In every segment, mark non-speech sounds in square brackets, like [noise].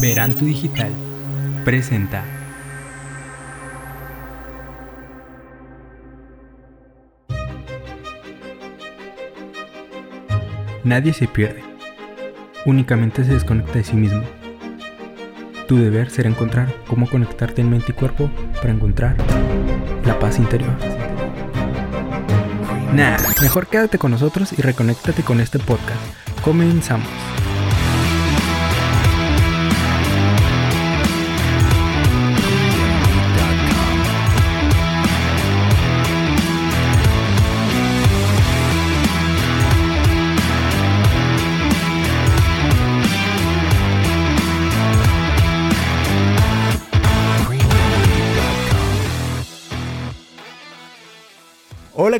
Veranto Digital presenta Nadie se pierde, únicamente se desconecta de sí mismo. Tu deber será encontrar cómo conectarte en mente y cuerpo para encontrar la paz interior. Nah, mejor quédate con nosotros y reconéctate con este podcast. Comenzamos.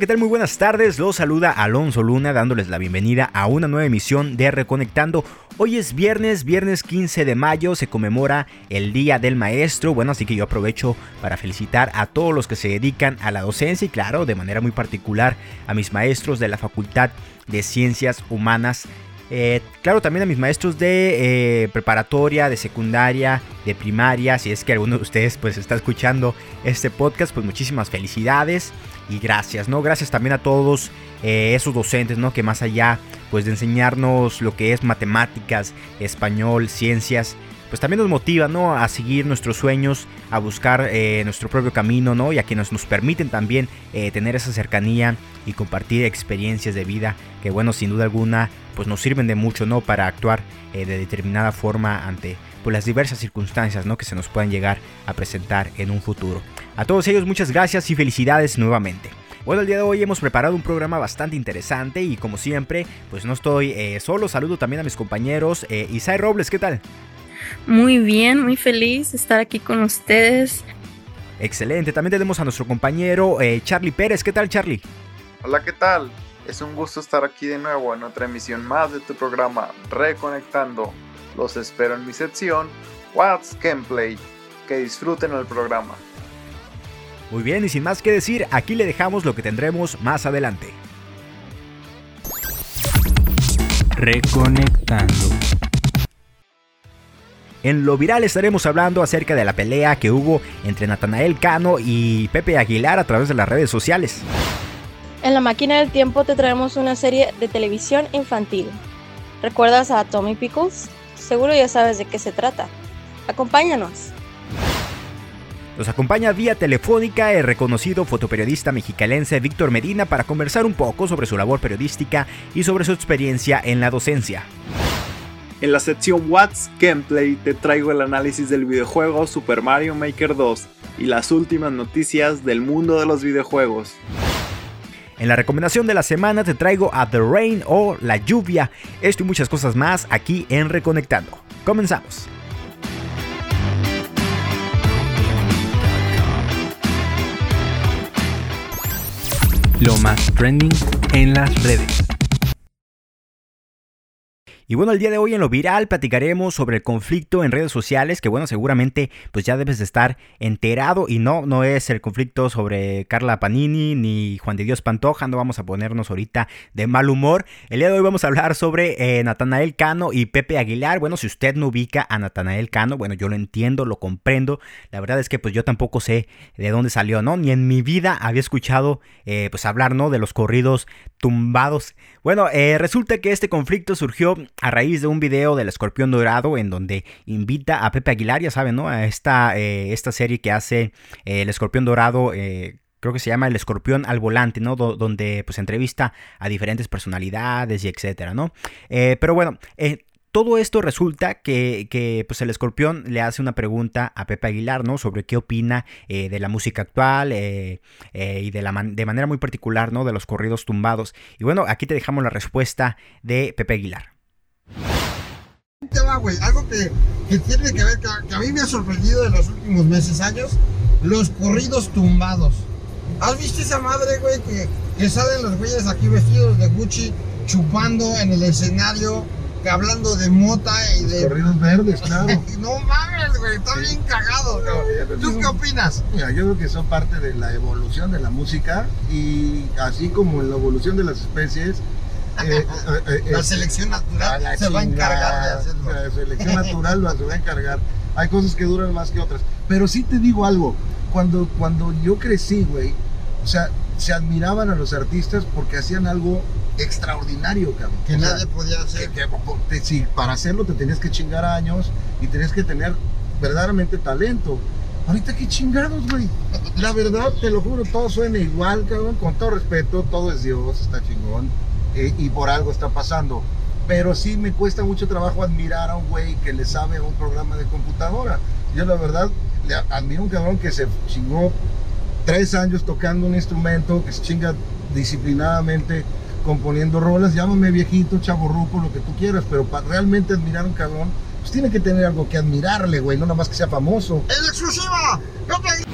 ¿Qué tal? Muy buenas tardes. Los saluda Alonso Luna dándoles la bienvenida a una nueva emisión de Reconectando. Hoy es viernes, viernes 15 de mayo, se conmemora el Día del Maestro. Bueno, así que yo aprovecho para felicitar a todos los que se dedican a la docencia y claro, de manera muy particular a mis maestros de la Facultad de Ciencias Humanas eh, claro, también a mis maestros de eh, preparatoria, de secundaria, de primaria. Si es que alguno de ustedes pues está escuchando este podcast, pues muchísimas felicidades y gracias, ¿no? Gracias también a todos eh, esos docentes, ¿no? Que más allá pues de enseñarnos lo que es matemáticas, español, ciencias, pues también nos motiva, ¿no? A seguir nuestros sueños, a buscar eh, nuestro propio camino, ¿no? Y a quienes nos permiten también eh, tener esa cercanía y compartir experiencias de vida que, bueno, sin duda alguna, pues nos sirven de mucho, ¿no? Para actuar eh, de determinada forma ante pues, las diversas circunstancias, ¿no? Que se nos puedan llegar a presentar en un futuro. A todos ellos, muchas gracias y felicidades nuevamente. Bueno, el día de hoy hemos preparado un programa bastante interesante y como siempre, pues no estoy solo, saludo también a mis compañeros. Isai Robles, ¿qué tal? Muy bien, muy feliz de estar aquí con ustedes. Excelente, también tenemos a nuestro compañero eh, Charlie Pérez. ¿Qué tal, Charlie? Hola, ¿qué tal? Es un gusto estar aquí de nuevo en otra emisión más de tu programa Reconectando. Los espero en mi sección What's Gameplay. Que disfruten el programa. Muy bien, y sin más que decir, aquí le dejamos lo que tendremos más adelante. Reconectando. En lo viral estaremos hablando acerca de la pelea que hubo entre Natanael Cano y Pepe Aguilar a través de las redes sociales. En la máquina del tiempo te traemos una serie de televisión infantil. ¿Recuerdas a Tommy Pickles? Seguro ya sabes de qué se trata. Acompáñanos. Nos acompaña vía telefónica el reconocido fotoperiodista mexicalense Víctor Medina para conversar un poco sobre su labor periodística y sobre su experiencia en la docencia. En la sección What's Gameplay te traigo el análisis del videojuego Super Mario Maker 2 y las últimas noticias del mundo de los videojuegos. En la recomendación de la semana te traigo a The Rain o La Lluvia, esto y muchas cosas más aquí en Reconectando. Comenzamos. Lo más trending en las redes. Y bueno, el día de hoy en lo viral platicaremos sobre el conflicto en redes sociales, que bueno, seguramente pues ya debes de estar enterado y no, no es el conflicto sobre Carla Panini ni Juan de Dios Pantoja, no vamos a ponernos ahorita de mal humor. El día de hoy vamos a hablar sobre eh, Natanael Cano y Pepe Aguilar. Bueno, si usted no ubica a Natanael Cano, bueno, yo lo entiendo, lo comprendo. La verdad es que pues yo tampoco sé de dónde salió, ¿no? Ni en mi vida había escuchado eh, pues hablar, ¿no? De los corridos tumbados. Bueno, eh, resulta que este conflicto surgió a raíz de un video del Escorpión Dorado en donde invita a Pepe Aguilar, ya saben, ¿no? A esta, eh, esta serie que hace eh, el Escorpión Dorado. creo que se llama El Escorpión al Volante, ¿no? donde pues entrevista a diferentes personalidades y etcétera, ¿no? pero bueno, todo esto resulta que, pues el escorpión le hace una pregunta a Pepe Aguilar, ¿no? Sobre qué opina eh, de la música actual eh, eh, y de, la de manera muy particular, ¿no? De los corridos tumbados. Y bueno, aquí te dejamos la respuesta de Pepe Aguilar. Algo que, tiene que ver, que, a mí me ha sorprendido en los últimos meses, años, los corridos tumbados. ¿Has visto esa madre, güey, que, que salen los güeyes aquí vestidos de Gucci chupando en el escenario? hablando de mota y de. Corridos verdes, claro. [laughs] no mames, güey, está bien cagado, ¿Tú qué opinas? Mira, yo creo que son parte de la evolución de la música y así como en la evolución de las especies. Eh, eh, eh, la selección natural se va a encargar de hacerlo. sea, selección natural las voy a encargar. Hay cosas que duran más que otras. Pero sí te digo algo, cuando, cuando yo crecí, güey, o sea, se admiraban a los artistas porque hacían algo extraordinario, cabrón. Que O sea, nadie podía hacer. que- que- si para hacerlo te tenías que chingar años y tenías que tener verdaderamente talento. Ahorita qué chingados, güey. La verdad, te lo juro, todo suena igual, cabrón. Con todo respeto, todo es Dios, está chingón. Eh, y por algo está pasando. Pero sí me cuesta mucho trabajo admirar a un güey que le sabe a un programa de computadora. Yo la verdad, le admiro a un cabrón que se chingó tres años tocando un instrumento, que se chinga disciplinadamente componiendo rolas, llámame viejito, chaborruco, lo que tú quieras, pero para realmente admirar a un cabrón, pues tiene que tener algo que admirarle, güey, no nada más que sea famoso. ¡En exclusiva! Pepe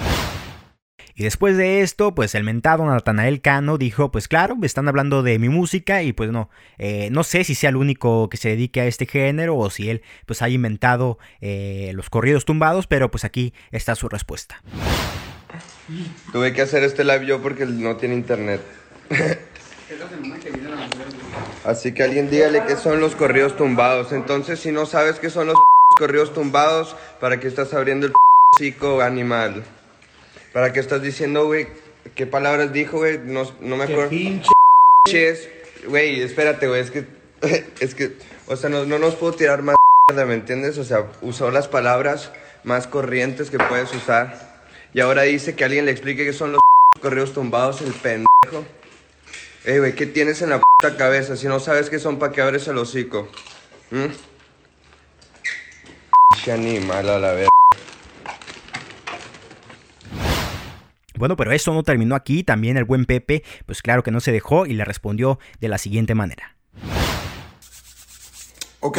Y después de esto, pues el mentado Natanael Cano dijo, pues claro, me están hablando de mi música y pues no, eh, no sé si sea el único que se dedique a este género o si él pues haya inventado eh, los corridos tumbados, pero pues aquí está su respuesta. Tuve que hacer este live yo porque no tiene internet. Así que alguien dígale qué son los corridos tumbados. Entonces, si no sabes qué son los corridos tumbados, ¿para qué estás abriendo el psico animal? ¿Para qué estás diciendo, güey? ¿Qué palabras dijo, güey? No, no me acuerdo. Pinches. Güey, espérate, güey. Es que, [laughs] es que, o sea, no, no nos puedo tirar más mierda, ¿me entiendes? O sea, usó las palabras más corrientes que puedes usar. Y ahora dice que alguien le explique qué son los [laughs] corridos tumbados, el pendejo. Ey, güey, ¿qué tienes en la puta cabeza? Si no sabes qué son, ¿para qué abres el hocico? ¿Mm? Animal a la verga. Bueno, pero esto no terminó aquí, también el buen Pepe, pues claro que no se dejó y le respondió de la siguiente manera. Ok,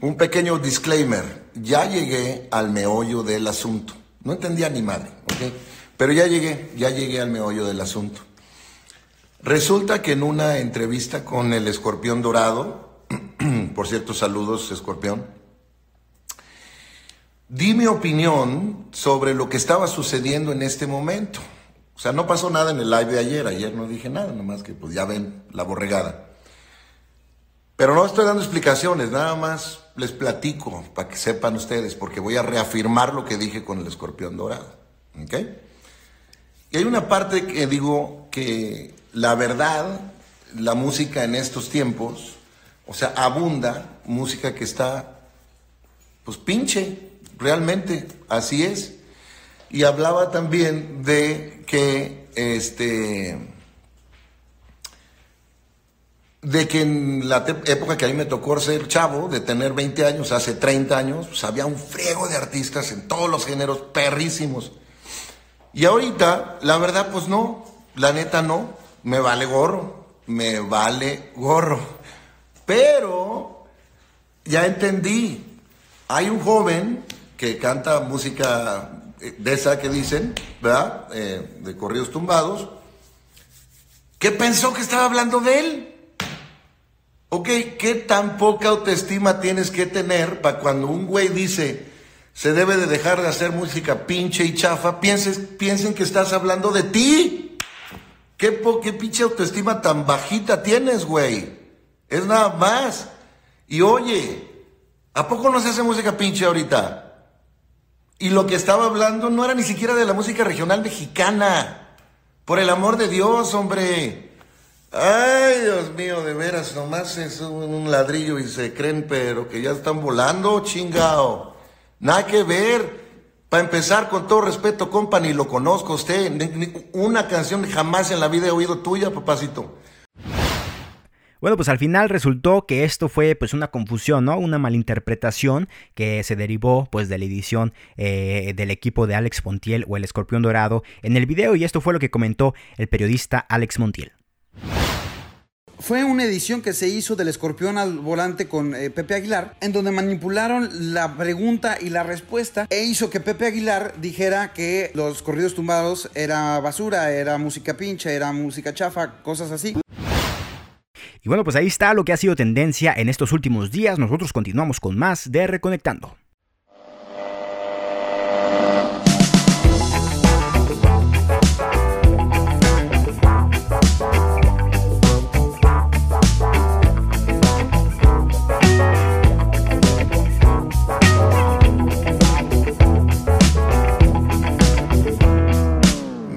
un pequeño disclaimer. Ya llegué al meollo del asunto. No entendía ni madre, ok. Pero ya llegué, ya llegué al meollo del asunto. Resulta que en una entrevista con el escorpión dorado, [clears throat] por cierto, saludos, escorpión, di mi opinión sobre lo que estaba sucediendo en este momento. O sea, no pasó nada en el live de ayer, ayer no dije nada, nomás que pues ya ven la borregada. Pero no estoy dando explicaciones, nada más les platico para que sepan ustedes, porque voy a reafirmar lo que dije con el escorpión dorado. ¿Ok? Y hay una parte que digo que la verdad, la música en estos tiempos, o sea, abunda música que está, pues pinche, realmente, así es. Y hablaba también de que, este, de que en la época que a mí me tocó ser chavo, de tener 20 años, hace 30 años, pues había un friego de artistas en todos los géneros, perrísimos. Y ahorita, la verdad, pues no, la neta no, me vale gorro, me vale gorro. Pero ya entendí, hay un joven que canta música eh, de esa que dicen, ¿verdad? Eh, de corridos tumbados, que pensó que estaba hablando de él. Ok, ¿qué tan poca autoestima tienes que tener para cuando un güey dice se debe de dejar de hacer música pinche y chafa, pienses, piensen que estás hablando de ti? ¿Qué, qué pinche autoestima tan bajita tienes, güey? Es nada más. Y oye, ¿a poco no se hace música pinche ahorita? Y lo que estaba hablando no era ni siquiera de la música regional mexicana. Por el amor de Dios, hombre. Ay, Dios mío, de veras, nomás es un ladrillo y se creen, pero que ya están volando, chingao. Nada que ver. Para empezar, con todo respeto, compa, ni lo conozco usted. Una canción jamás en la vida he oído tuya, papacito. Bueno, pues al final resultó que esto fue pues una confusión, ¿no? Una malinterpretación que se derivó pues de la edición eh, del equipo de Alex Montiel o el Escorpión Dorado en el video y esto fue lo que comentó el periodista Alex Montiel. Fue una edición que se hizo del escorpión al volante con eh, Pepe Aguilar, en donde manipularon la pregunta y la respuesta e hizo que Pepe Aguilar dijera que los corridos tumbados era basura, era música pincha, era música chafa, cosas así. Y bueno, pues ahí está lo que ha sido tendencia en estos últimos días. Nosotros continuamos con más de Reconectando.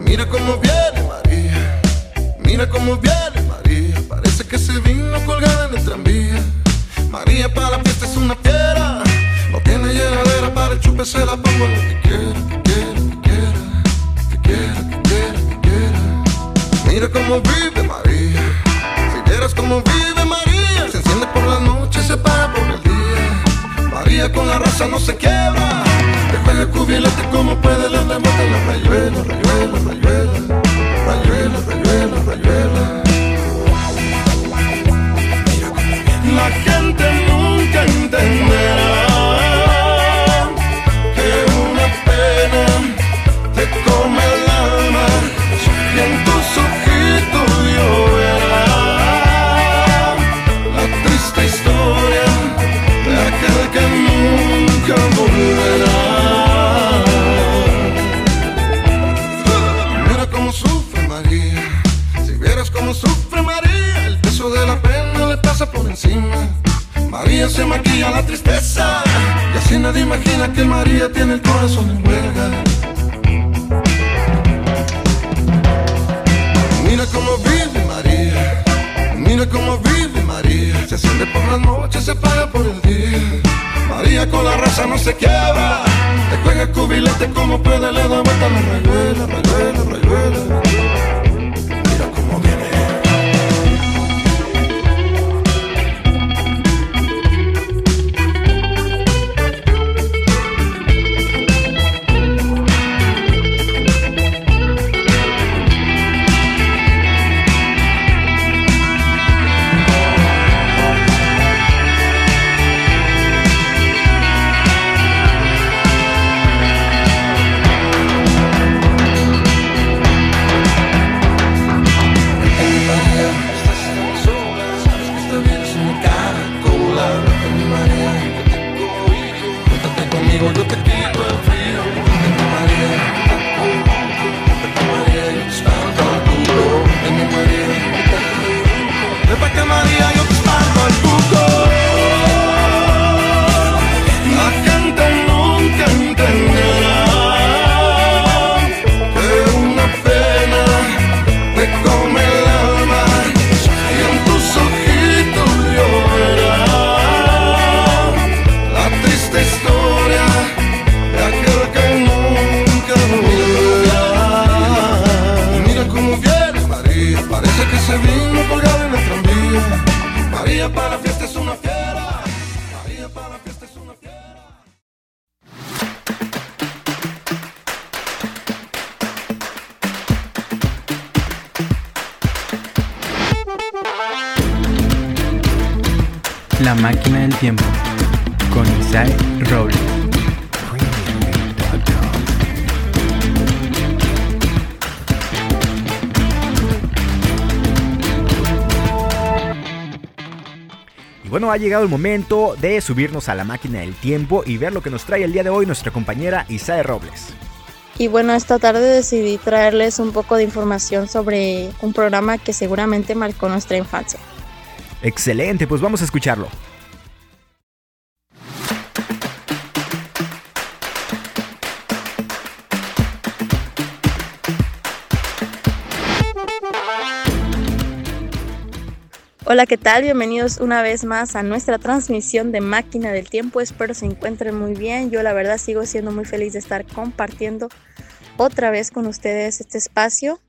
Mira cómo viene María, mira cómo viene que se vino colgada en el tranvía. María para la fiesta es una fiera. No tiene llenadera para el chupe, se la pongo que quiera, que quiera, que quiera, que quiera, que quiera. Mira cómo vive María. Si vieras cómo vive María, se enciende por la noche, se para por el día. María con la raza no se quiebra. Te juega cubilete como puede, le rebota la rayuela, la tristeza y así nadie imagina que María tiene el corazón en huelga. Mira cómo vive María, mira cómo vive María. Se enciende por la noche, se apaga por el día. María con la raza no se quiebra, te juega cubilete como puede, le da vuelta la rayuela, rayuela, rayuela. María para la fiesta es una fiera, María para la fiesta es una fiera. La máquina del tiempo con Isaac Robles. Bueno, ha llegado el momento de subirnos a la máquina del tiempo y ver lo que nos trae el día de hoy nuestra compañera Isae Robles. Y bueno, esta tarde decidí traerles un poco de información sobre un programa que seguramente marcó nuestra infancia. Excelente, pues vamos a escucharlo. Hola, ¿qué tal? Bienvenidos una vez más a nuestra transmisión de Máquina del Tiempo. Espero se encuentren muy bien. Yo la verdad sigo siendo muy feliz de estar compartiendo otra vez con ustedes este espacio.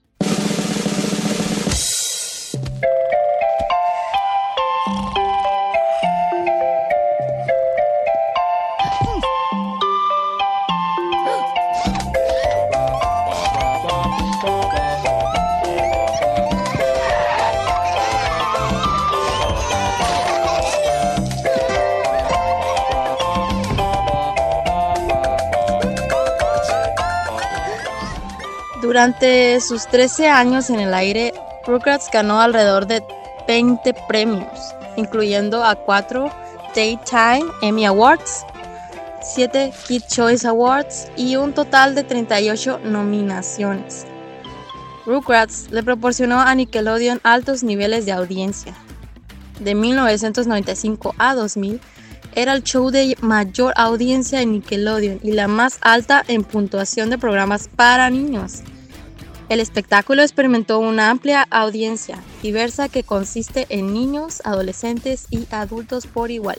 Durante sus 13 años en el aire, Rugrats ganó alrededor de 20 premios, incluyendo a 4 Daytime Emmy Awards, 7 Kid Choice Awards y un total de 38 nominaciones. Rugrats le proporcionó a Nickelodeon altos niveles de audiencia. De 1995 a 2000, era el show de mayor audiencia en Nickelodeon y la más alta en puntuación de programas para niños. El espectáculo experimentó una amplia audiencia diversa que consiste en niños, adolescentes y adultos por igual.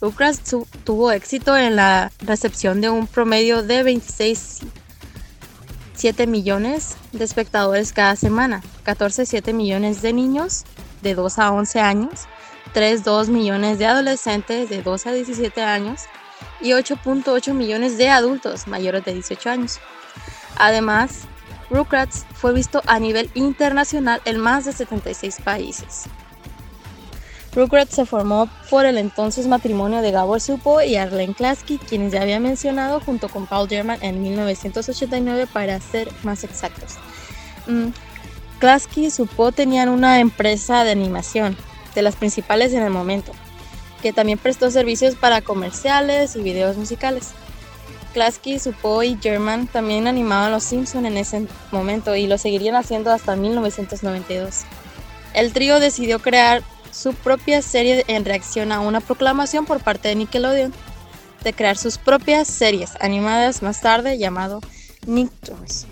Rugrats tuvo éxito en la recepción de un promedio de 26,7 millones de espectadores cada semana, 14,7 millones de niños de 2 a 11 años, 3,2 millones de adolescentes de 2 a 17 años y 8.8 millones de adultos mayores de 18 años. Además, Rugrats fue visto a nivel internacional en más de 76 países. Rugrats se formó por el entonces matrimonio de Gabor Supo y Arlene Klasky, quienes ya había mencionado junto con Paul German en 1989 para ser más exactos. Mm, Klasky y Supo tenían una empresa de animación, de las principales en el momento, que también prestó servicios para comerciales y videos musicales. Klasky, Supo y German también animaban Los Simpson en ese momento y lo seguirían haciendo hasta 1992. El trío decidió crear su propia serie en reacción a una proclamación por parte de Nickelodeon de crear sus propias series animadas más tarde llamado Nicktoons.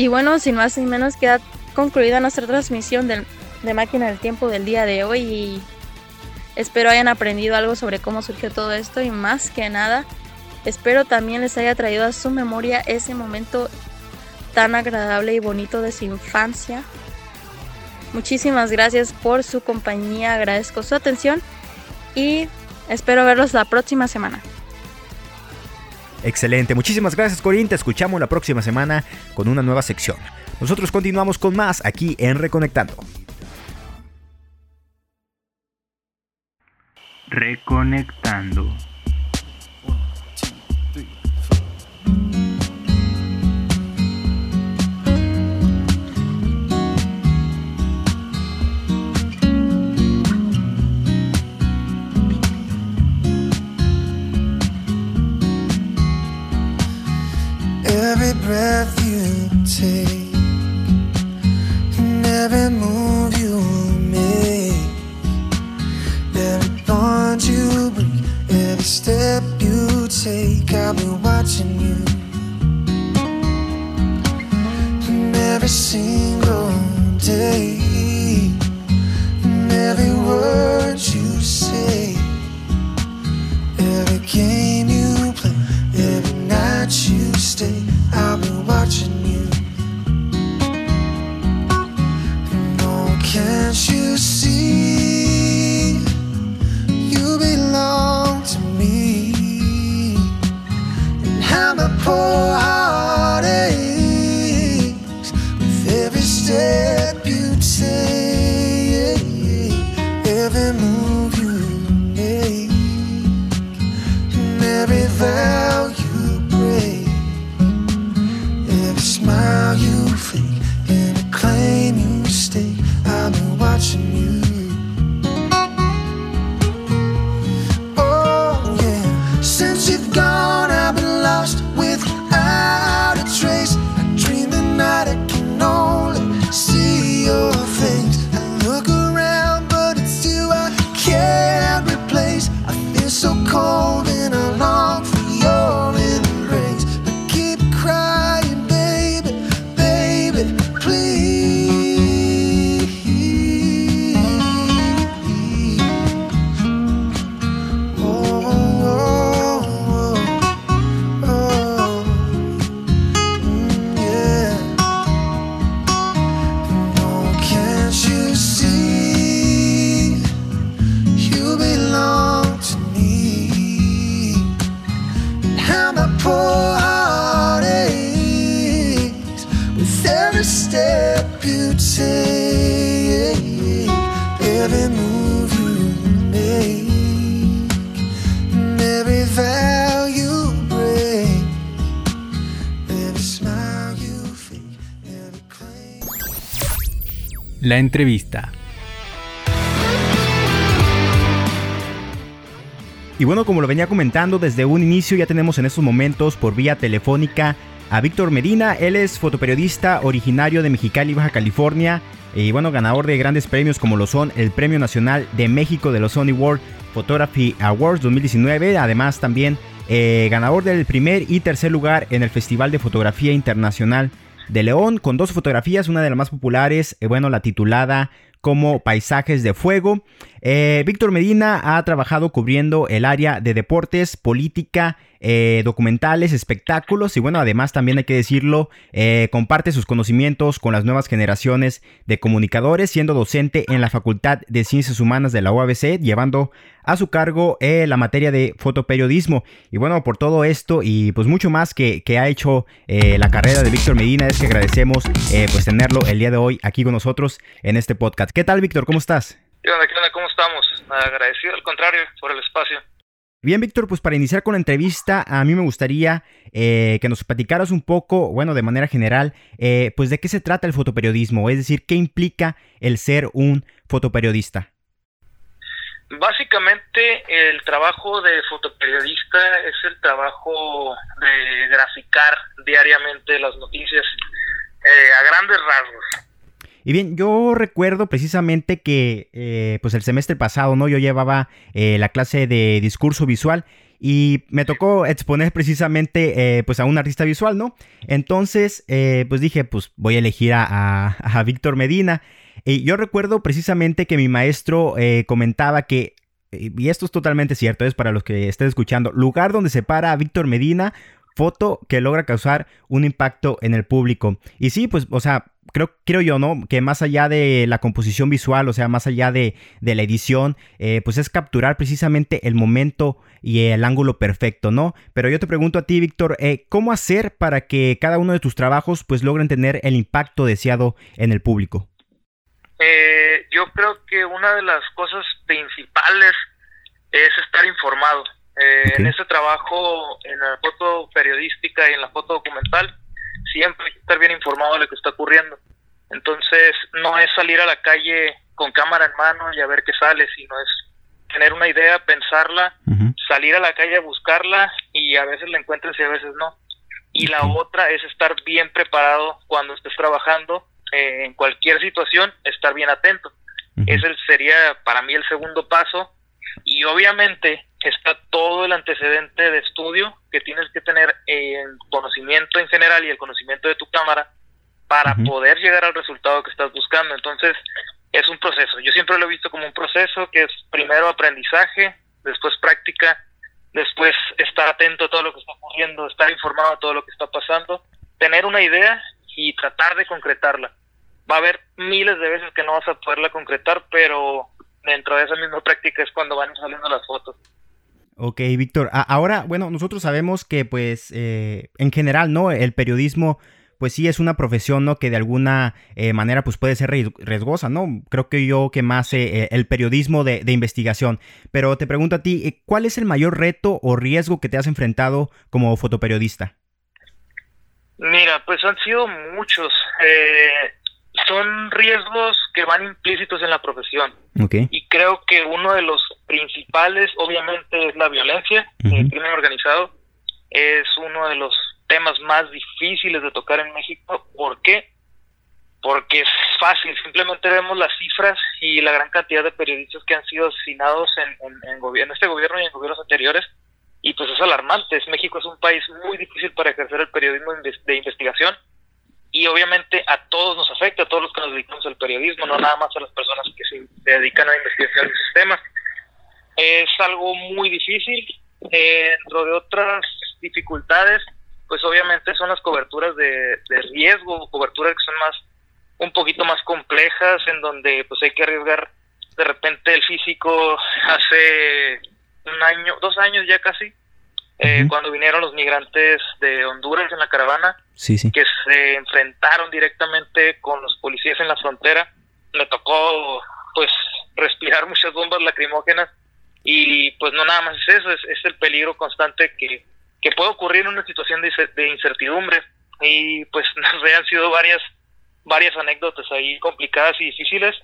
Y bueno, sin más ni menos queda concluida nuestra transmisión de, de Máquina del Tiempo del día de hoy y espero hayan aprendido algo sobre cómo surgió todo esto y más que nada Espero también les haya traído a su memoria ese momento tan agradable y bonito de su infancia. Muchísimas gracias por su compañía, agradezco su atención y espero verlos la próxima semana. Excelente, muchísimas gracias Corín, te escuchamos la próxima semana con una nueva sección. Nosotros continuamos con más aquí en Reconectando. Reconectando. every breath you take and every move step you take. I'll be watching you, and every single day, and every word you say, every game you play, every night you stay. I'll be watching you. And oh, can't you see? La entrevista. Y bueno, como lo venía comentando, desde un inicio ya tenemos en estos momentos por vía telefónica a Víctor Medina. Él es fotoperiodista originario de Mexicali, Baja California. Y bueno, ganador de grandes premios como lo son el Premio Nacional de México de los Sony World Photography Awards 2019. Además también eh, ganador del primer y tercer lugar en el Festival de Fotografía Internacional de León con dos fotografías, una de las más populares, eh, bueno, la titulada como Paisajes de Fuego. Eh, Víctor Medina ha trabajado cubriendo el área de deportes, política, eh, documentales, espectáculos y bueno, además también hay que decirlo, eh, comparte sus conocimientos con las nuevas generaciones de comunicadores, siendo docente en la Facultad de Ciencias Humanas de la UABC, llevando a su cargo la materia de fotoperiodismo. Y bueno, por todo esto y pues mucho más que, que ha hecho la carrera de Víctor Medina, es que agradecemos pues tenerlo el día de hoy aquí con nosotros en este podcast. ¿Qué tal, Víctor? ¿Cómo estás? ¿Qué onda, qué onda? ¿Cómo estamos? Agradecido, al contrario, por el espacio. Bien, Víctor, pues para iniciar con la entrevista, a mí me gustaría eh, que nos platicaras un poco, bueno, de manera general, eh, pues de qué se trata el fotoperiodismo, es decir, qué implica el ser un fotoperiodista. Básicamente, el trabajo de fotoperiodista es el trabajo de graficar diariamente las noticias eh, a grandes rasgos. Y bien, yo recuerdo precisamente que eh, pues el semestre pasado, ¿no? Yo llevaba eh, la clase de discurso visual y me tocó exponer precisamente eh, pues a un artista visual, ¿no? Entonces, pues dije, pues voy a elegir a, [laughs] a, Víctor Medina. Y yo recuerdo precisamente que mi maestro comentaba que y esto es totalmente cierto, es para los que estén escuchando, lugar donde se para a Víctor Medina, foto que logra causar un impacto en el público. Y sí, pues, o sea, creo, creo yo, ¿no? Que más allá de la composición visual, o sea, más allá de, la edición, eh, pues es capturar precisamente el momento y el ángulo perfecto, ¿no? Pero yo te pregunto a ti, Víctor, eh, ¿cómo hacer para que cada uno de tus trabajos pues logren tener el impacto deseado en el público? Eh, yo creo que una de las cosas principales es estar informado. En ese trabajo, en la foto periodística y en la foto documental, siempre hay que estar bien informado de lo que está ocurriendo. Entonces, no es salir a la calle con cámara en mano y a ver qué sale, sino es tener una idea, pensarla, salir a la calle a buscarla y a veces la encuentras y a veces no. Y la otra es estar bien preparado cuando estés trabajando eh, en cualquier situación, estar bien atento. Ese sería para mí el segundo paso. Y obviamente está todo el antecedente de estudio que tienes que tener en conocimiento en general y el conocimiento de tu cámara para poder llegar al resultado que estás buscando. Entonces, es un proceso. Yo siempre lo he visto como un proceso que es primero aprendizaje, después práctica, después estar atento a todo lo que está ocurriendo, estar informado de todo lo que está pasando, tener una idea y tratar de concretarla. Va a haber miles de veces que no vas a poderla concretar, pero dentro de esa misma práctica es cuando van saliendo las fotos. Ok, Víctor. Ahora, bueno, nosotros sabemos que, pues, eh, en general, ¿no? El periodismo, pues sí es una profesión, ¿no? Que de alguna eh, manera, pues puede ser riesgosa, ¿no? Creo que yo que más eh, el periodismo de, de, investigación. Pero te pregunto a ti, ¿cuál es el mayor reto o riesgo que te has enfrentado como fotoperiodista? Mira, pues han sido muchos. Eh, son riesgos que van implícitos en la profesión. Y creo que uno de los principales, obviamente, es la violencia, el crimen organizado. Es uno de los temas más difíciles de tocar en México. ¿Por qué? Porque es fácil, simplemente vemos las cifras y la gran cantidad de periodistas que han sido asesinados en, en, este gobierno y en gobiernos anteriores, y pues es alarmante. México es un país muy difícil para ejercer el periodismo de investigación y obviamente a todos nos afecta, a todos los que nos dedicamos al periodismo, no nada más a las personas que se dedican a investigación del sistema. Es algo muy difícil. Dentro de otras dificultades, pues obviamente son las coberturas de, riesgo, coberturas que son más un poquito más complejas, en donde pues hay que arriesgar de repente el físico hace un año, dos años ya casi, eh, cuando vinieron los migrantes de Honduras en la caravana, que se enfrentaron directamente con los policías en la frontera. Me tocó, pues, respirar muchas bombas lacrimógenas y, pues, no nada más es eso, es, el peligro constante que, que puede ocurrir en una situación de, incertidumbre. Y, pues, [laughs] han sido varias, varias anécdotas ahí complicadas y difíciles.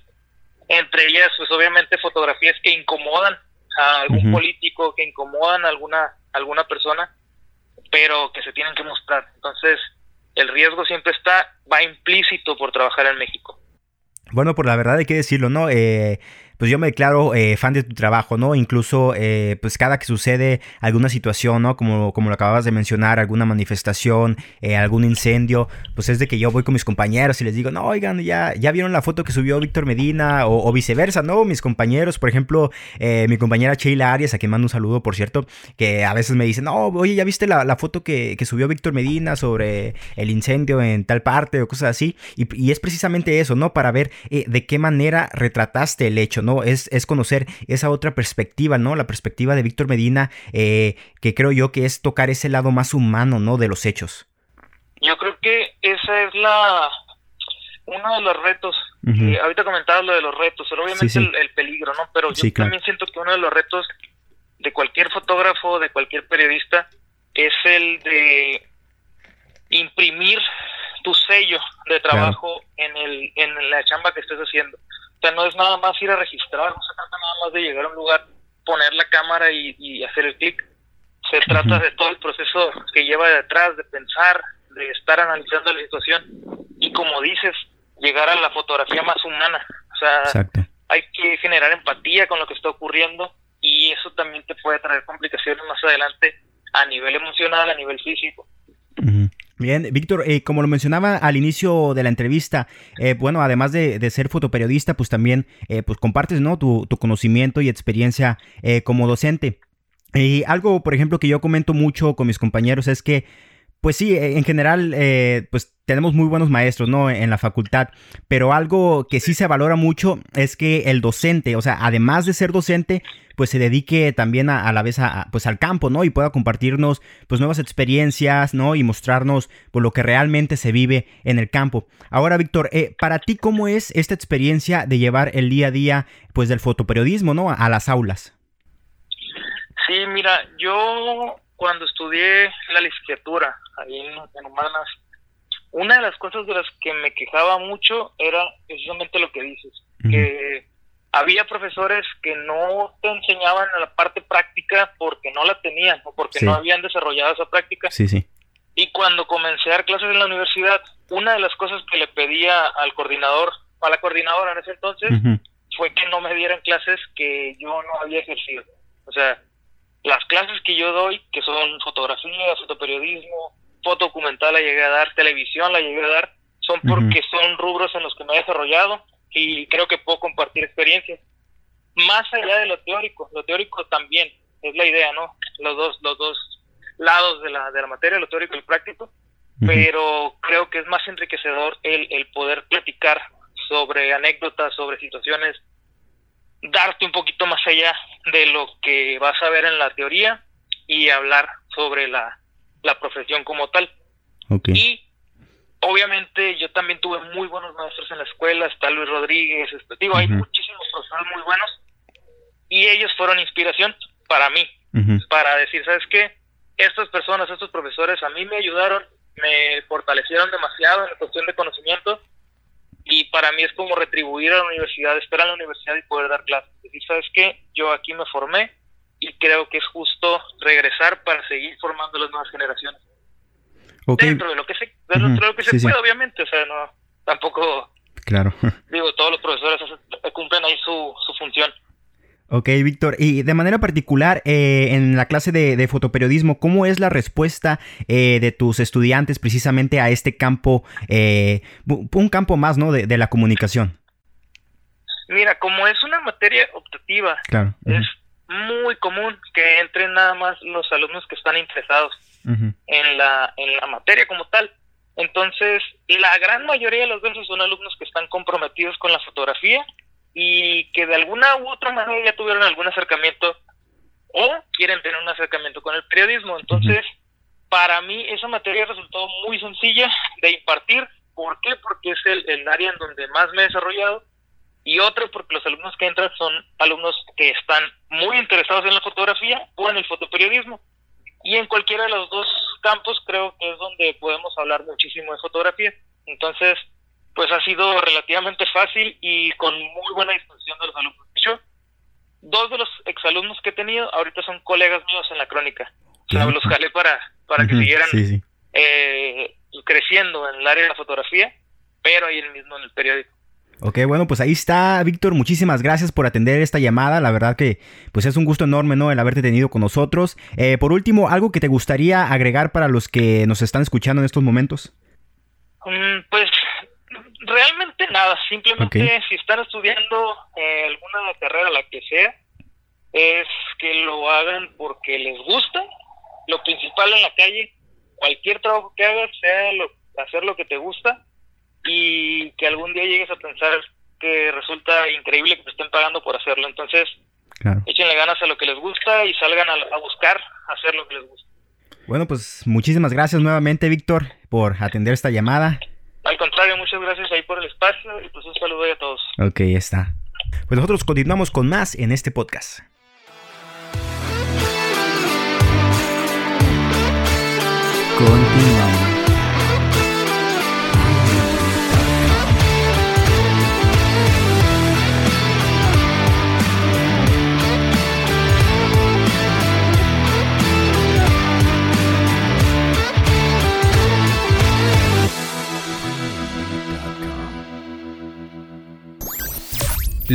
Entre ellas, pues, obviamente, fotografías que incomodan a algún político, que incomodan a alguna alguna persona, pero que se tienen que mostrar. Entonces, el riesgo siempre está, va implícito por trabajar en México. Bueno, por la verdad hay que decirlo, ¿no? Eh, pues yo me declaro eh, fan de tu trabajo, ¿no? Incluso, eh, pues cada que sucede alguna situación, ¿no? Como, como lo acababas de mencionar, alguna manifestación, eh, algún incendio, pues es de que yo voy con mis compañeros y les digo, no, oigan, ya, ya vieron la foto que subió Víctor Medina o, viceversa, ¿no? Mis compañeros, por ejemplo, mi compañera Sheila Arias, a quien mando un saludo, por cierto, que a veces me dicen, no, oye, ¿ya viste la, foto que, subió Víctor Medina sobre el incendio en tal parte o cosas así? Y, y es precisamente eso, ¿no? Para ver de qué manera retrataste el hecho, ¿no? Es, es conocer esa otra perspectiva, ¿no? La perspectiva de Víctor Medina, eh, que creo yo que es tocar ese lado más humano, ¿no? De los hechos. Yo creo que esa es la uno de los retos. ahorita comentabas lo de los retos, pero obviamente El, peligro, ¿no? Pero yo también siento que uno de los retos de cualquier fotógrafo, de cualquier periodista, es el de imprimir tu sello de trabajo en el en la chamba que estés haciendo. O sea, no es nada más ir a registrar, no se trata nada más de llegar a un lugar, poner la cámara y, hacer el clic. Se trata de todo el proceso que lleva detrás, de pensar, de estar analizando la situación y como dices, llegar a la fotografía más humana. O sea, hay que generar empatía con lo que está ocurriendo y eso también te puede traer complicaciones más adelante a nivel emocional, a nivel físico. Bien, Víctor, eh, como lo mencionaba al inicio de la entrevista, eh, bueno, además de, ser fotoperiodista, pues también eh, pues compartes ¿no? tu, tu, conocimiento y experiencia como docente. Y algo, por ejemplo, que yo comento mucho con mis compañeros es que pues sí, en general, eh, pues tenemos muy buenos maestros, ¿no? En la facultad, pero algo que sí se valora mucho es que el docente, o sea, además de ser docente, pues se dedique también a, la vez a, pues al campo, ¿no? Y pueda compartirnos, pues nuevas experiencias, ¿no? Y mostrarnos, pues lo que realmente se vive en el campo. Ahora, Víctor, eh, para ti, ¿cómo es esta experiencia de llevar el día a día, pues del fotoperiodismo, ¿no? A las aulas. Sí, mira, yo cuando estudié la licenciatura ahí en, humanas, una de las cosas de las que me quejaba mucho era precisamente lo que dices, que había profesores que no te enseñaban la parte práctica porque no la tenían o porque no habían desarrollado esa práctica. Sí, sí. Y cuando comencé a dar clases en la universidad, una de las cosas que le pedía al coordinador, a la coordinadora en ese entonces, fue que no me dieran clases que yo no había ejercido. O sea, las clases que yo doy, que son fotografía, fotoperiodismo, foto documental la llegué a dar, televisión la llegué a dar, son porque son rubros en los que me he desarrollado y creo que puedo compartir experiencias. Más allá de lo teórico, lo teórico también es la idea, ¿no? Los dos, los dos lados de la, de la materia, lo teórico y el práctico, pero creo que es más enriquecedor el, el poder platicar sobre anécdotas, sobre situaciones darte un poquito más allá de lo que vas a ver en la teoría y hablar sobre la, la profesión como tal. Y obviamente yo también tuve muy buenos maestros en la escuela, está Luis Rodríguez, este, digo, hay muchísimos profesores muy buenos y ellos fueron inspiración para mí, para decir, ¿sabes qué? Estas personas, estos profesores a mí me ayudaron, me fortalecieron demasiado en la cuestión de conocimiento y para mí es como retribuir a la universidad, esperar a la universidad y poder dar clases. Decir, ¿sabes qué? Yo aquí me formé y creo que es justo regresar para seguir formando las nuevas generaciones. Dentro de lo que se, dentro de lo que se puede, obviamente, o sea, no, tampoco... Claro. [laughs] Digo, todos los profesores cumplen ahí su, su función. Ok, Víctor. Y de manera particular, eh, en la clase de, fotoperiodismo, ¿cómo es la respuesta eh, de tus estudiantes precisamente a este campo, eh, un campo más, ¿no? De, la comunicación. Mira, como es una materia optativa, es muy común que entren nada más los alumnos que están interesados en, la, en la materia como tal. Entonces, la gran mayoría de los veces son alumnos que están comprometidos con la fotografía y que de alguna u otra manera ya tuvieron algún acercamiento o quieren tener un acercamiento con el periodismo. Entonces, para mí esa materia resultó muy sencilla de impartir. ¿Por qué? Porque es el, el área en donde más me he desarrollado y otro porque los alumnos que entran son alumnos que están muy interesados en la fotografía o en el fotoperiodismo. Y en cualquiera de los dos campos creo que es donde podemos hablar muchísimo de fotografía. Entonces, pues ha sido relativamente fácil y con muy buena disposición de los alumnos. De hecho, dos de los exalumnos que he tenido ahorita son colegas míos en la crónica. O sea, los jalé para, para que siguieran Eh, creciendo en el área de la fotografía, pero ahí el mismo en el periódico. Ok, bueno, pues ahí está, Víctor. Muchísimas gracias por atender esta llamada. La verdad que pues es un gusto enorme, ¿no? El haberte tenido con nosotros. Eh, por último, ¿algo que te gustaría agregar para los que nos están escuchando en estos momentos? Mm, pues realmente nada. Simplemente si están estudiando eh, alguna carrera, la que sea, es que lo hagan porque les gusta. Lo principal en la calle, cualquier trabajo que hagas, sea lo, hacer lo que te gusta y que algún día llegues a pensar que resulta increíble que te estén pagando por hacerlo. Entonces, claro. échenle ganas a lo que les gusta y salgan a, buscar hacer lo que les gusta. Bueno, pues muchísimas gracias nuevamente, Víctor, por atender esta llamada. Al contrario, muchas gracias ahí por el espacio y pues un saludo a todos. Ok, está. Pues nosotros continuamos con más en este podcast.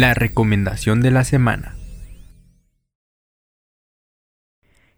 La recomendación de la semana.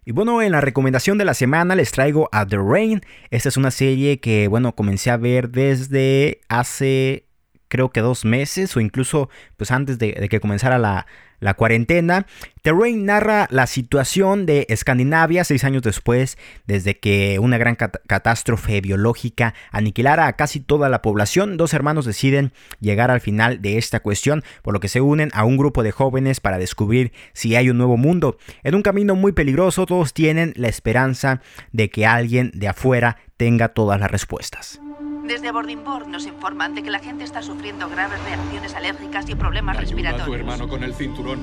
Y bueno, en la recomendación de la semana les traigo a The Rain. Esta es una serie que, bueno, comencé a ver desde hace creo que dos meses o incluso pues antes de, de que comenzara la, la cuarentena. Terrain narra la situación de Escandinavia seis años después, desde que una gran catástrofe biológica aniquilara a casi toda la población. Dos hermanos deciden llegar al final de esta cuestión, por lo que se unen a un grupo de jóvenes para descubrir si hay un nuevo mundo. En un camino muy peligroso, todos tienen la esperanza de que alguien de afuera tenga todas las respuestas. Desde Board nos informan de que la gente está sufriendo graves reacciones alérgicas y problemas respiratorios. A tu hermano con el cinturón.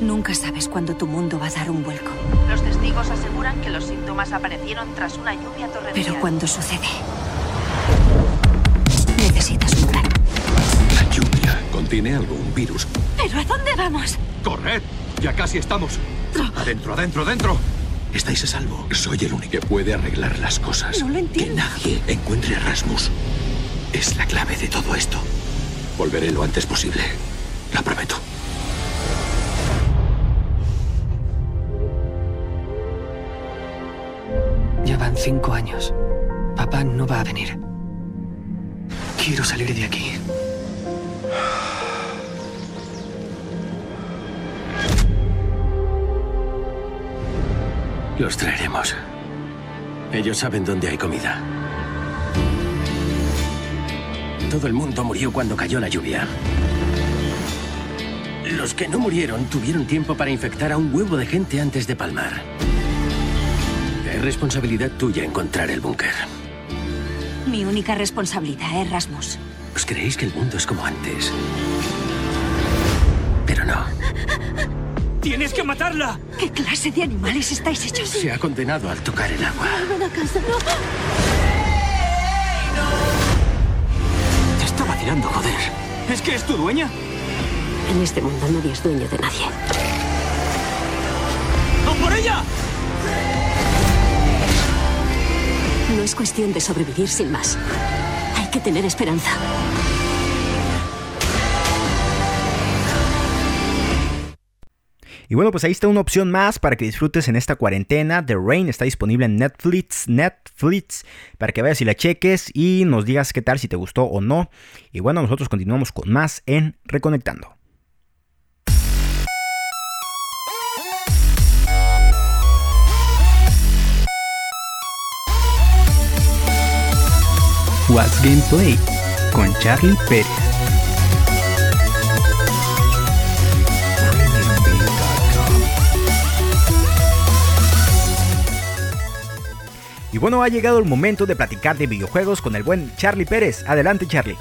Nunca sabes cuándo tu mundo va a dar un vuelco. Los testigos aseguran que los síntomas aparecieron tras una lluvia torrencial. Pero cuando sucede, necesitas un plan. La lluvia contiene algún virus. ¿Pero a dónde vamos? ¡Corred! Ya casi estamos. Adentro, adentro, adentro. Estáis a salvo. Soy el único que puede arreglar las cosas. No lo entiendo. Que nadie encuentre a Rasmus. Es la clave de todo esto. Volveré lo antes posible. Lo prometo. Ya van cinco años. Papá no va a venir. Quiero salir de aquí. Los traeremos. Ellos saben dónde hay comida. Todo el mundo murió cuando cayó la lluvia. Los que no murieron tuvieron tiempo para infectar a un huevo de gente antes de palmar. Es responsabilidad tuya encontrar el búnker. Mi única responsabilidad es Rasmus. ¿Os creéis que el mundo es como antes? Pero no. ¡Tienes que matarla! ¿Qué clase de animales estáis hechos? Se ha condenado al tocar el agua. Vuelven a casa, no. Te está vacilando, joder. ¿Es que es tu dueña? En este mundo nadie es dueño de nadie. ¡A por ella! No es cuestión de sobrevivir sin más. Hay que tener esperanza. Y bueno, pues ahí está una opción más para que disfrutes en esta cuarentena. The Rain está disponible en Netflix, Netflix, para que vayas y la cheques y nos digas qué tal, si te gustó o no. Y bueno, nosotros continuamos con más en Reconectando. What's Gameplay con Charlie Pérez. Y bueno, ha llegado el momento de platicar de videojuegos con el buen Charlie Pérez. Adelante Charlie.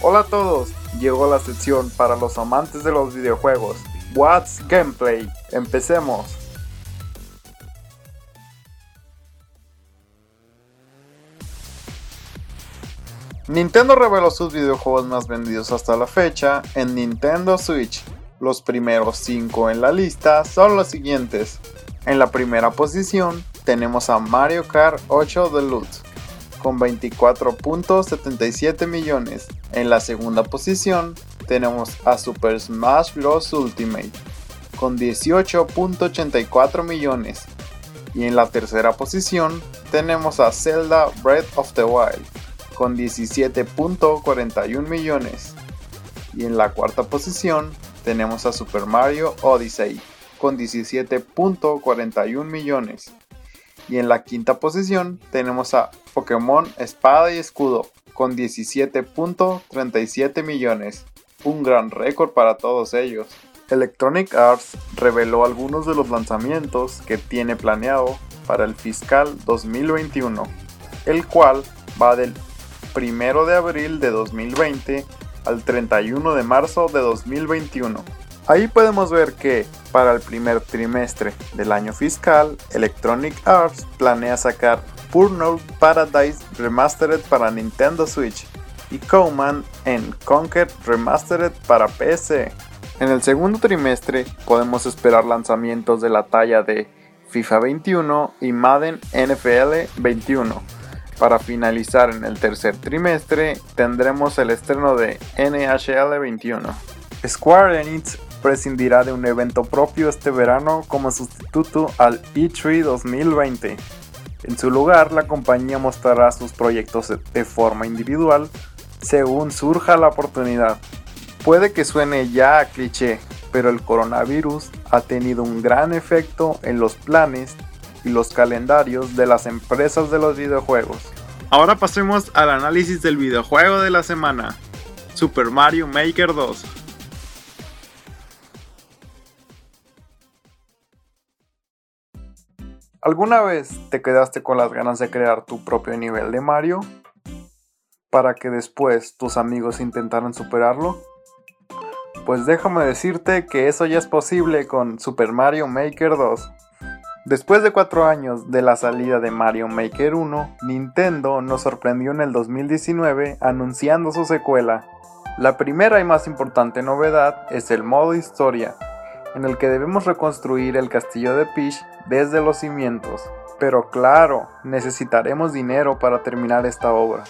Hola a todos, llegó la sección para los amantes de los videojuegos. What's Gameplay? Empecemos. Nintendo reveló sus videojuegos más vendidos hasta la fecha en Nintendo Switch. Los primeros 5 en la lista son los siguientes. En la primera posición tenemos a Mario Kart 8 Deluxe. con 24.77 millones. En la segunda posición tenemos a Super Smash Bros. Ultimate con 18.84 millones. Y en la tercera posición tenemos a Zelda Breath of the Wild con 17.41 millones. Y en la cuarta posición tenemos a Super Mario Odyssey con 17.41 millones. Y en la quinta posición tenemos a Pokémon Espada y Escudo con 17.37 millones. Un gran récord para todos ellos. Electronic Arts reveló algunos de los lanzamientos que tiene planeado para el fiscal 2021, el cual va del 1 de abril de 2020 al 31 de marzo de 2021. Ahí podemos ver que para el primer trimestre del año fiscal, Electronic Arts planea sacar Burnout Paradise Remastered para Nintendo Switch y Coman en Conquer Remastered para PC. En el segundo trimestre podemos esperar lanzamientos de la talla de FIFA 21 y Madden NFL 21. Para finalizar en el tercer trimestre tendremos el estreno de NHL 21. Square Enix prescindirá de un evento propio este verano como sustituto al E3 2020. En su lugar, la compañía mostrará sus proyectos de forma individual según surja la oportunidad. Puede que suene ya a cliché, pero el coronavirus ha tenido un gran efecto en los planes y los calendarios de las empresas de los videojuegos. Ahora pasemos al análisis del videojuego de la semana, Super Mario Maker 2. ¿Alguna vez te quedaste con las ganas de crear tu propio nivel de Mario? Para que después tus amigos intentaran superarlo? Pues déjame decirte que eso ya es posible con Super Mario Maker 2. Después de 4 años de la salida de Mario Maker 1, Nintendo nos sorprendió en el 2019 anunciando su secuela. La primera y más importante novedad es el modo historia, en el que debemos reconstruir el castillo de Peach desde los cimientos. Pero claro, necesitaremos dinero para terminar esta obra.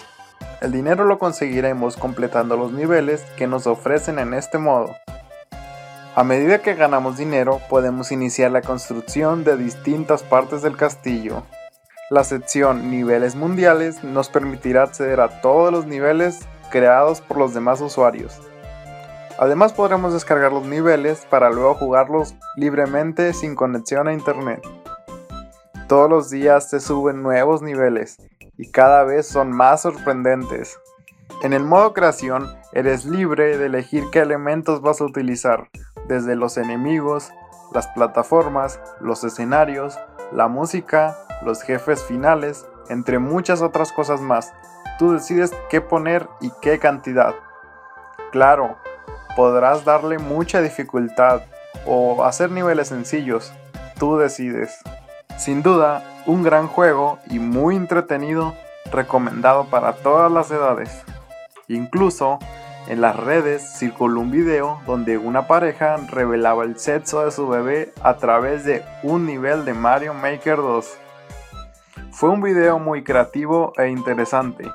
El dinero lo conseguiremos completando los niveles que nos ofrecen en este modo. A medida que ganamos dinero podemos iniciar la construcción de distintas partes del castillo. La sección Niveles Mundiales nos permitirá acceder a todos los niveles creados por los demás usuarios. Además podremos descargar los niveles para luego jugarlos libremente sin conexión a internet. Todos los días se suben nuevos niveles y cada vez son más sorprendentes. En el modo creación eres libre de elegir qué elementos vas a utilizar, desde los enemigos, las plataformas, los escenarios, la música, los jefes finales, entre muchas otras cosas más. Tú decides qué poner y qué cantidad. Claro, podrás darle mucha dificultad o hacer niveles sencillos. Tú decides. Sin duda, un gran juego y muy entretenido, recomendado para todas las edades. Incluso en las redes circuló un video donde una pareja revelaba el sexo de su bebé a través de un nivel de Mario Maker 2. Fue un video muy creativo e interesante.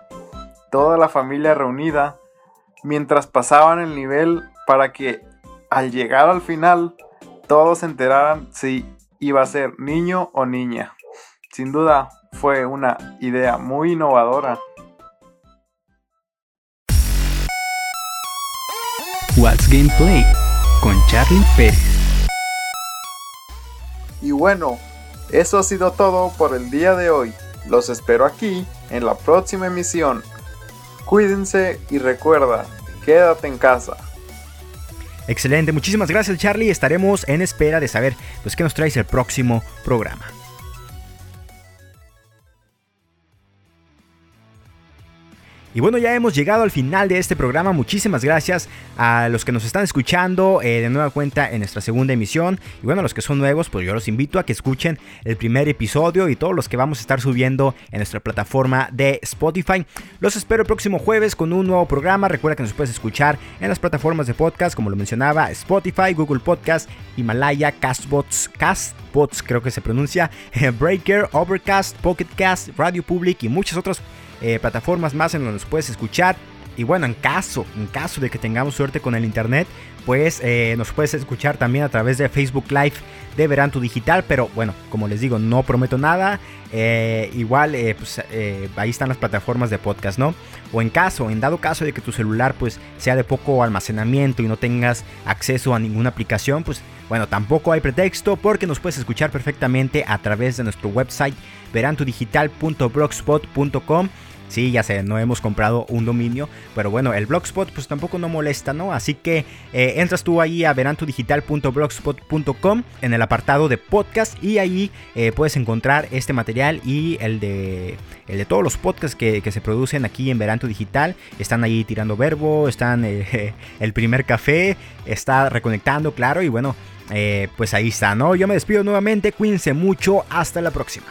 Toda la familia reunida mientras pasaban el nivel para que al llegar al final todos se enteraran si iba a ser niño o niña. Sin duda fue una idea muy innovadora. What's Gameplay con Charlie Pérez. Y bueno, eso ha sido todo por el día de hoy. Los espero aquí en la próxima emisión. Cuídense y recuerda, quédate en casa. Excelente, muchísimas gracias Charlie. Estaremos en espera de saber pues, qué nos traes el próximo programa. Y bueno, ya hemos llegado al final de este programa. Muchísimas gracias a los que nos están escuchando eh, de nueva cuenta en nuestra segunda emisión. Y bueno, a los que son nuevos, pues yo los invito a que escuchen el primer episodio y todos los que vamos a estar subiendo en nuestra plataforma de Spotify. Los espero el próximo jueves con un nuevo programa. Recuerda que nos puedes escuchar en las plataformas de podcast, como lo mencionaba, Spotify, Google Podcast, Himalaya, Castbots, Castbots creo que se pronuncia, [laughs] Breaker, Overcast, Pocket Cast, Radio Public y muchas otras eh, plataformas más en donde nos puedes escuchar. Y bueno, en caso, en caso de que tengamos suerte con el internet, pues eh, nos puedes escuchar también a través de Facebook Live de Veranto Digital. Pero bueno, como les digo, no prometo nada. Eh, igual, pues, ahí están las plataformas de podcast, ¿no? O en caso, en dado caso de que tu celular pues sea de poco almacenamiento y no tengas acceso a ninguna aplicación, pues bueno, tampoco hay pretexto porque nos puedes escuchar perfectamente a través de nuestro website verantodigital.blogspot.com Sí, ya sé, no hemos comprado un dominio, pero bueno, el blogspot pues tampoco no molesta, ¿no? Así que eh, entras tú ahí a verantodigital.blogspot.com en el apartado de podcast y ahí eh, puedes encontrar este material y el de, el de todos los podcasts que, se producen aquí en Veranto Digital. Están ahí tirando verbo, están eh, [laughs] el primer café, está reconectando, claro, y bueno, pues ahí está, ¿no? Yo me despido nuevamente, cuídense mucho, hasta la próxima.